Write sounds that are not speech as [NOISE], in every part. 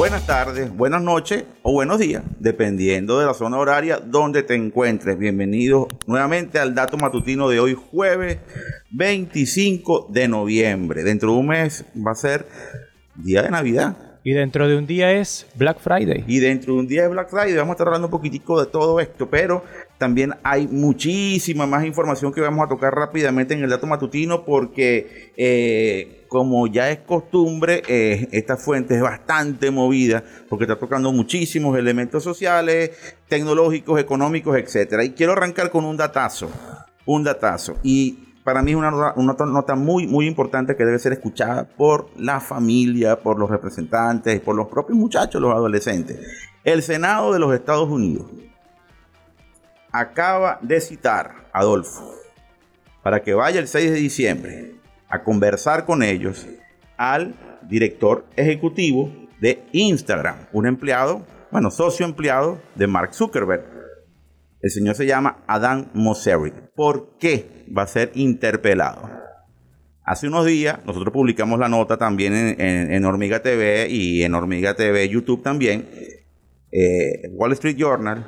buenas tardes, buenas noches o buenos días, dependiendo de la zona horaria donde te encuentres. Bienvenidos nuevamente al dato matutino de hoy, jueves 25 de noviembre. Dentro de un mes va a ser día de Navidad. Y dentro de un día es Black Friday. Y dentro de un día es Black Friday. Vamos a estar hablando un poquitico de todo esto, pero también hay muchísima más información que vamos a tocar rápidamente en el dato matutino porque eh, como ya es costumbre, eh, esta fuente es bastante movida porque está tocando muchísimos elementos sociales, tecnológicos, económicos, etcétera. Y quiero arrancar con un datazo, un datazo. Y para mí es una, nota, muy, muy importante que debe ser escuchada por la familia, por los representantes, por los propios muchachos, los adolescentes. El Senado de los Estados Unidos acaba de citar a Adolfo para que vaya el 6 de diciembre a conversar con ellos al director ejecutivo de Instagram, un empleado, bueno, socio empleado de Mark Zuckerberg. El señor se llama Adam Mosseri. ¿Por qué va a ser interpelado? Hace unos días nosotros publicamos la nota también en, Hormiga TV y en Hormiga TV YouTube también. Eh, Wall Street Journal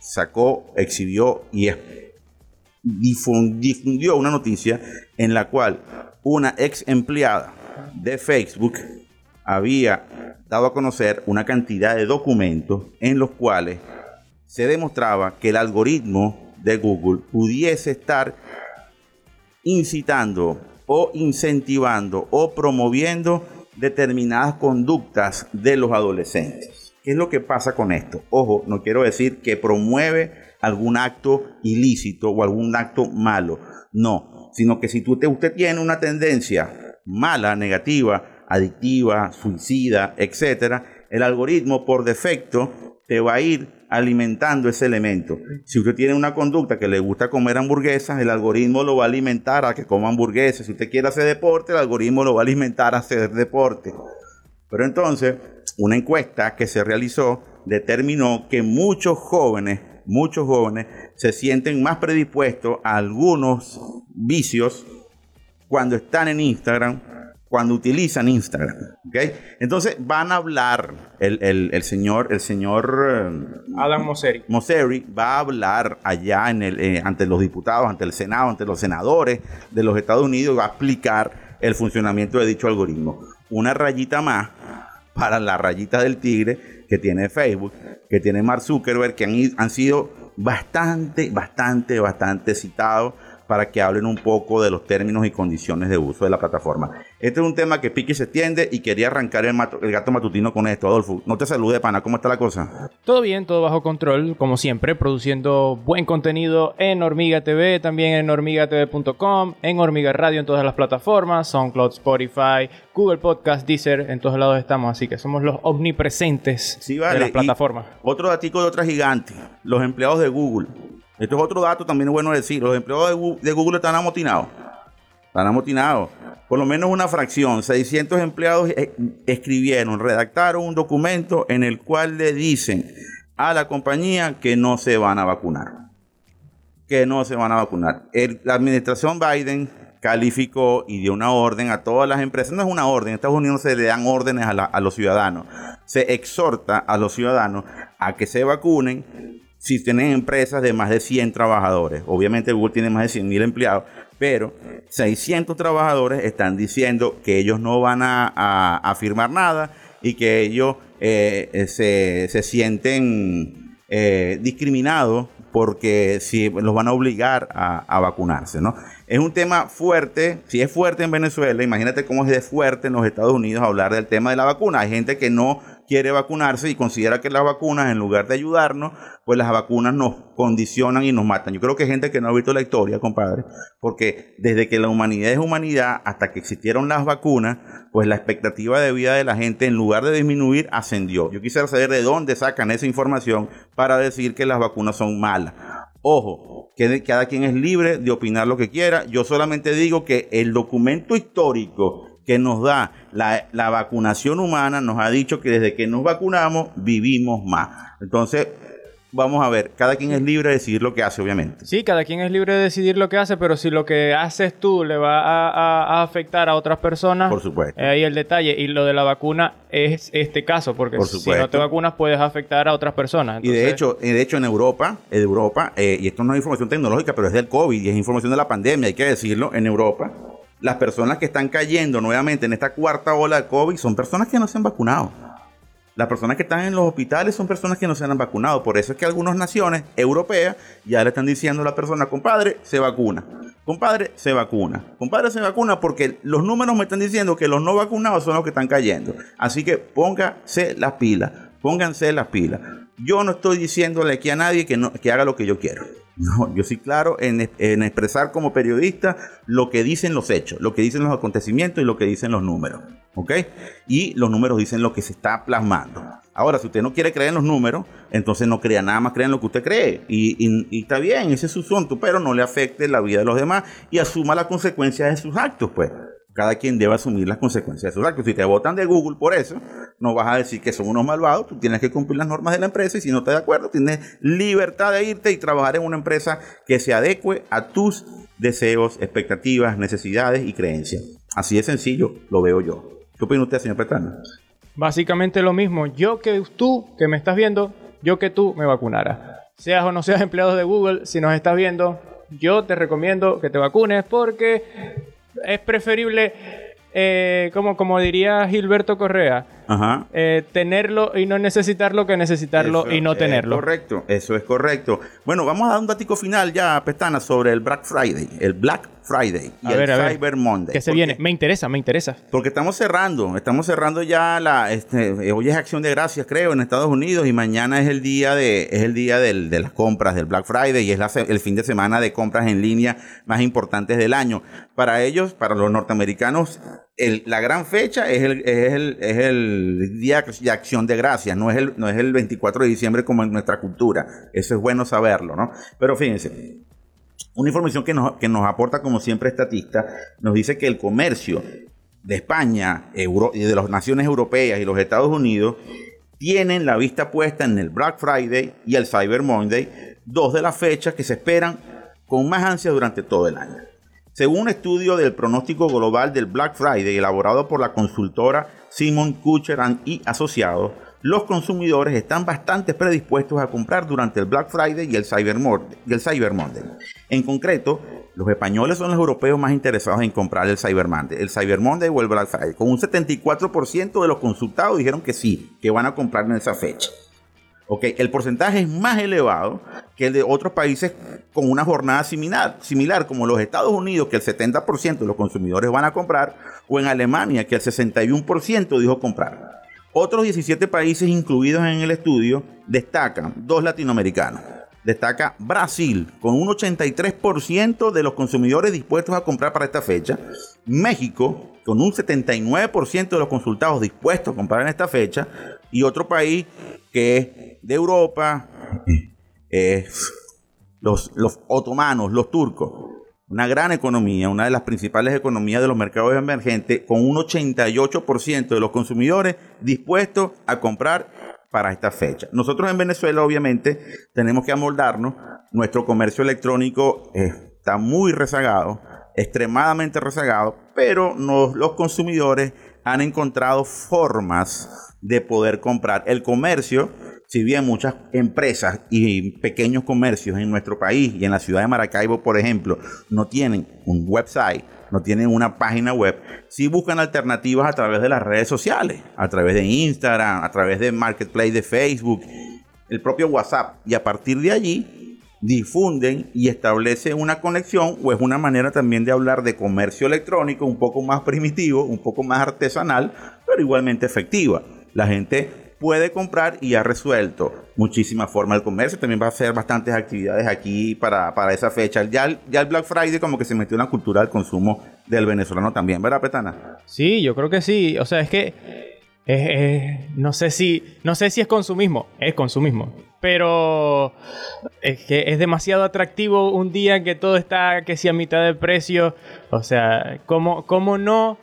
sacó, exhibió y difundió una noticia en la cual una ex empleada de Facebook había dado a conocer una cantidad de documentos en los cuales se demostraba que el algoritmo de Google pudiese estar incitando o incentivando o promoviendo determinadas conductas de los adolescentes. ¿Qué es lo que pasa con esto? Ojo, no quiero decir que promueve algún acto ilícito o algún acto malo. No, sino que si tú usted tiene una tendencia mala, negativa, adictiva, suicida, etcétera, el algoritmo por defecto te va a ir alimentando ese elemento. Si usted tiene una conducta que le gusta comer hamburguesas, el algoritmo lo va a alimentar a que coma hamburguesas. Si usted quiere hacer deporte, el algoritmo lo va a alimentar a hacer deporte. Pero entonces, una encuesta que se realizó determinó que muchos jóvenes, muchos jóvenes se sienten más predispuestos a algunos vicios cuando están en Instagram cuando utilizan Instagram. ¿okay? Entonces van a hablar el, señor, el señor eh, Adam Mosseri. Mosseri va a hablar allá en el, eh, ante los diputados, ante el Senado, ante los senadores de los Estados Unidos y va a explicar el funcionamiento de dicho algoritmo. Una rayita más para la rayita del tigre que tiene Facebook, que tiene Mark Zuckerberg, que han, han sido bastante, bastante, bastante citados para que hablen un poco de los términos y condiciones de uso de la plataforma. Este es un tema que pique y se extiende y quería arrancar el, gato matutino con esto. Adolfo, no te salude, pana, ¿cómo está la cosa? Todo bien, todo bajo control, como siempre, produciendo buen contenido en Hormiga TV, también en hormigatv.com, en Hormiga Radio en todas las plataformas, SoundCloud, Spotify, Google Podcast, Deezer, en todos lados estamos, así que somos los omnipresentes de las plataformas. otro datico de otra gigante, los empleados de Google esto es otro dato también es bueno decir. Los empleados de Google están amotinados. Están amotinados. Por lo menos una fracción, 600 empleados eh, escribieron, redactaron un documento en el cual le dicen a la compañía que no se van a vacunar. Que no se van a vacunar. la administración Biden calificó y dio una orden a todas las empresas. No es una orden, en Estados Unidos se le dan órdenes a, a los ciudadanos. Se exhorta a los ciudadanos a que se vacunen si tienen empresas de más de 100 trabajadores. Obviamente Google tiene más de 100 mil empleados, pero 600 trabajadores están diciendo que ellos no van a, firmar nada y que ellos eh, eh, se, sienten eh, discriminados porque si los van a obligar a, vacunarse, ¿no? Es un tema fuerte, si es fuerte en Venezuela, imagínate cómo es de fuerte en los Estados Unidos hablar del tema de la vacuna. Hay gente que no quiere vacunarse y considera que las vacunas, en lugar de ayudarnos, pues las vacunas nos condicionan y nos matan. Yo creo que hay gente que no ha visto la historia, compadre, porque desde que la humanidad es humanidad hasta que existieron las vacunas, pues la expectativa de vida de la gente, en lugar de disminuir, ascendió. Yo quisiera saber de dónde sacan esa información para decir que las vacunas son malas. Ojo, que cada quien es libre de opinar lo que quiera. Yo solamente digo que el documento histórico que nos da la, vacunación humana nos ha dicho que desde que nos vacunamos vivimos más. Entonces, vamos a ver, cada quien es libre de decidir lo que hace, obviamente. Sí, cada quien es libre de decidir lo que hace, pero si lo que haces tú le va a, afectar a otras personas, por supuesto. ahí el detalle. Y lo de la vacuna es este caso, porque si no te vacunas puedes afectar a otras personas. Y de hecho, de hecho en Europa, en Europa, eh, y esto no es información tecnológica, pero es del COVID y es información de la pandemia, hay que decirlo, en Europa, las personas que están cayendo nuevamente en esta cuarta ola de COVID son personas que no se han vacunado. Las personas que están en los hospitales son personas que no se han vacunado. Por eso es que algunas naciones europeas ya le están diciendo a la persona, compadre, se vacuna. Compadre, se vacuna. Compadre, se vacuna porque los números me están diciendo que los no vacunados son los que están cayendo. Así que póngase las pilas. Pónganse las pilas. Yo no estoy diciéndole aquí a nadie que, no, que haga lo que yo quiero. No, yo soy claro en, expresar como periodista lo que dicen los hechos, lo que dicen los acontecimientos y lo que dicen los números. ¿Ok? Y los números dicen lo que se está plasmando. Ahora, si usted no quiere creer en los números, entonces no crea nada más, crea en lo que usted cree. Y, está bien, ese es su asunto, pero no le afecte la vida de los demás y asuma las consecuencias de sus actos, pues. Cada quien debe asumir las consecuencias de sus actos. Si te votan de Google por eso, no vas a decir que son unos malvados, tú tienes que cumplir las normas de la empresa y si no estás de acuerdo, tienes libertad de irte y trabajar en una empresa que se adecue a tus deseos, expectativas, necesidades y creencias. Así de sencillo lo veo yo. ¿Qué opina usted, señor Petano? Básicamente lo mismo. Yo que tú, que me estás viendo, yo que tú me vacunara. Seas o no seas empleado de Google, si nos estás viendo, yo te recomiendo que te vacunes porque es preferible, eh, como, como diría Gilberto Correa, eh, tenerlo y no necesitarlo que necesitarlo y no tenerlo. Correcto, eso es correcto. Bueno, vamos a dar un datico final ya, Pestana, sobre el Black Friday. El Black Friday y el Cyber Monday. ¿Qué se viene? Me interesa, me interesa. Porque estamos cerrando, estamos cerrando ya la, este, hoy es Acción de Gracias, creo, en Estados Unidos y mañana es el día de, es el día de las compras del Black Friday y es el fin de semana de compras en línea más importantes del año. Para ellos, para los norteamericanos, la gran fecha es el, es el, es el día de Acción de Gracias, no es el, no es el 24 de diciembre como en nuestra cultura. Eso es bueno saberlo, ¿no? Pero fíjense, una información que nos, que nos aporta, como siempre, estatista, nos dice que el comercio de España y de las naciones europeas y los Estados Unidos tienen la vista puesta en el Black Friday y el Cyber Monday, dos de las fechas que se esperan con más ansia durante todo el año. Según un estudio del pronóstico global del Black Friday elaborado por la consultora Simon Kucher y Asociados, los consumidores están bastante predispuestos a comprar durante el Black Friday y el Cyber, Monday. En concreto, los españoles son los europeos más interesados en comprar el Cyber Monday, el Cyber Monday o el Black Friday. Con un 74% de los consultados dijeron que sí, que van a comprar en esa fecha. Okay, el porcentaje es más elevado que el de otros países con una jornada similar, similar, como los Estados Unidos, que el 70% de los consumidores van a comprar, o en Alemania, que el 61% dijo comprar. Otros 17 países incluidos en el estudio destacan dos latinoamericanos. Destaca Brasil con un 83% de los consumidores dispuestos a comprar para esta fecha. México con un 79% de los consultados dispuestos a comprar en esta fecha. Y otro país que es de Europa, es los, los otomanos, los turcos, una gran economía, una de las principales economías de los mercados emergentes, con un 88% de los consumidores dispuestos a comprar para esta fecha. Nosotros en Venezuela, obviamente, tenemos que amoldarnos. Nuestro comercio electrónico está muy rezagado, extremadamente rezagado, pero los consumidores han encontrado formas de poder comprar. El comercio si bien muchas empresas y pequeños comercios en nuestro país y en la ciudad de Maracaibo, por ejemplo, no tienen un website, no tienen una página web, sí buscan alternativas a través de las redes sociales, a través de Instagram, a través de Marketplace de Facebook, el propio WhatsApp. Y a partir de allí difunden y establecen una conexión o es una manera también de hablar de comercio electrónico un poco más primitivo, un poco más artesanal, pero igualmente efectiva. La gente puede comprar y ha resuelto muchísimas formas. El comercio también va a hacer bastantes actividades aquí para, esa fecha. Ya el, ya el Black Friday como que se metió en la cultura del consumo del venezolano también, ¿verdad, Petana? Sí, yo creo que sí. O sea, es que no sé si no sé si es consumismo, es consumismo, pero es que es demasiado atractivo un día que todo está que si a mitad de precio, o sea, ¿cómo, cómo no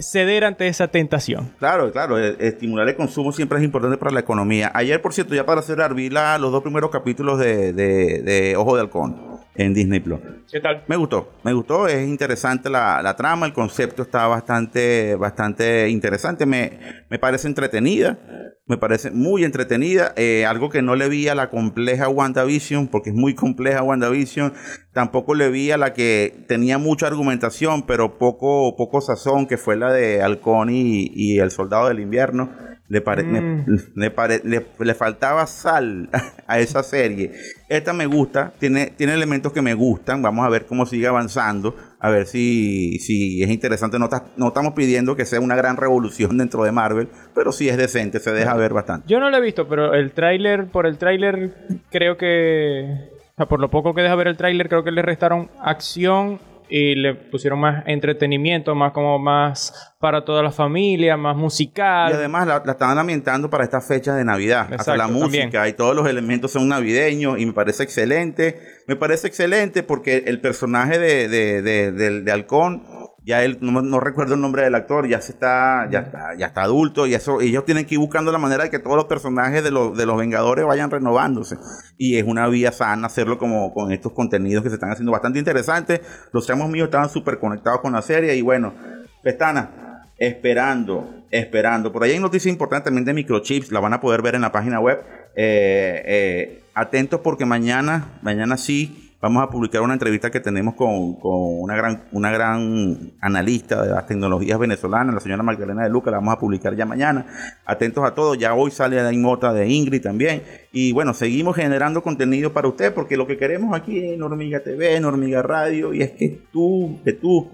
ceder ante esa tentación. Claro, claro, e- estimular el consumo siempre es importante para la economía. Ayer, por cierto, ya para cerrar, vi la- los dos primeros capítulos de, de- de Ojo de Halcón en Disney Plus. ¿Qué tal? Me gustó, me gustó, es interesante la, la trama, el concepto está bastante, bastante interesante, me, me parece entretenida, me parece muy entretenida, eh, algo que no le vi a la compleja WandaVision, porque es muy compleja WandaVision, tampoco le vi a la que tenía mucha argumentación, pero poco, poco sazón, que fue la de Halcón y, y el Soldado del Invierno. Le, pare- me- Mm. le, pare- le- le faltaba sal [LAUGHS] a esa serie. Esta me gusta, tiene, tiene elementos que me gustan. Vamos a ver cómo sigue avanzando. A ver si, si es interesante. No, ta- no estamos pidiendo que sea una gran revolución [LAUGHS] dentro de Marvel, pero sí es decente, se deja ver bastante. Yo no lo he visto, pero el tráiler, por el tráiler, creo que... O sea, por lo poco que deja ver el tráiler, creo que le restaron acción y le pusieron más entretenimiento, más como más para toda la familia, más musical. Y además la, la están ambientando para estas fechas de Navidad. Hasta la música también. y todos los elementos son navideños y me parece excelente. Me parece excelente porque el personaje de, de, de, de- de Halcón, ya él, no, no recuerdo el nombre del actor, ya se está, ya está, ya está adulto y eso, ellos tienen que ir buscando la manera de que todos los personajes de los, de los Vengadores vayan renovándose. Y es una vía sana hacerlo como con estos contenidos que se están haciendo bastante interesantes. Los chamos míos estaban súper conectados con la serie y bueno, Pestana, esperando, esperando. Por ahí hay noticias importantes también de microchips, la van a poder ver en la página web. Eh, eh, atentos porque mañana, mañana sí, vamos a publicar una entrevista que tenemos con, con una, gran, una gran analista de las tecnologías venezolanas, la señora Magdalena de Luca, la vamos a publicar ya mañana. Atentos a todo, ya hoy sale la nota de Ingrid también. Y bueno, seguimos generando contenido para usted porque lo que queremos aquí en Hormiga TV, en Hormiga Radio, y es que tú, que tú,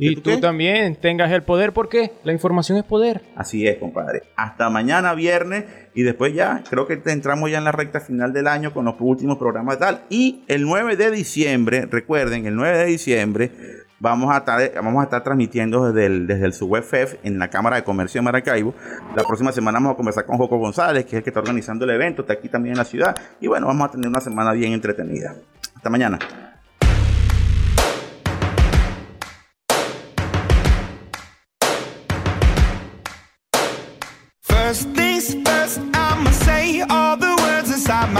y ¿Tú también tengas el poder, porque la información es poder. Así es, compadre. Hasta mañana viernes y después ya, creo que entramos ya en la recta final del año con los últimos programas y tal. Y el 9 de diciembre, recuerden, el 9 de diciembre vamos a estar, vamos a estar transmitiendo desde el, desde el SUBFF en la Cámara de Comercio de Maracaibo. La próxima semana vamos a conversar con Joco González, que es el que está organizando el evento, está aquí también en la ciudad. Y bueno, vamos a tener una semana bien entretenida. Hasta mañana. First things first, I'ma say all the words inside my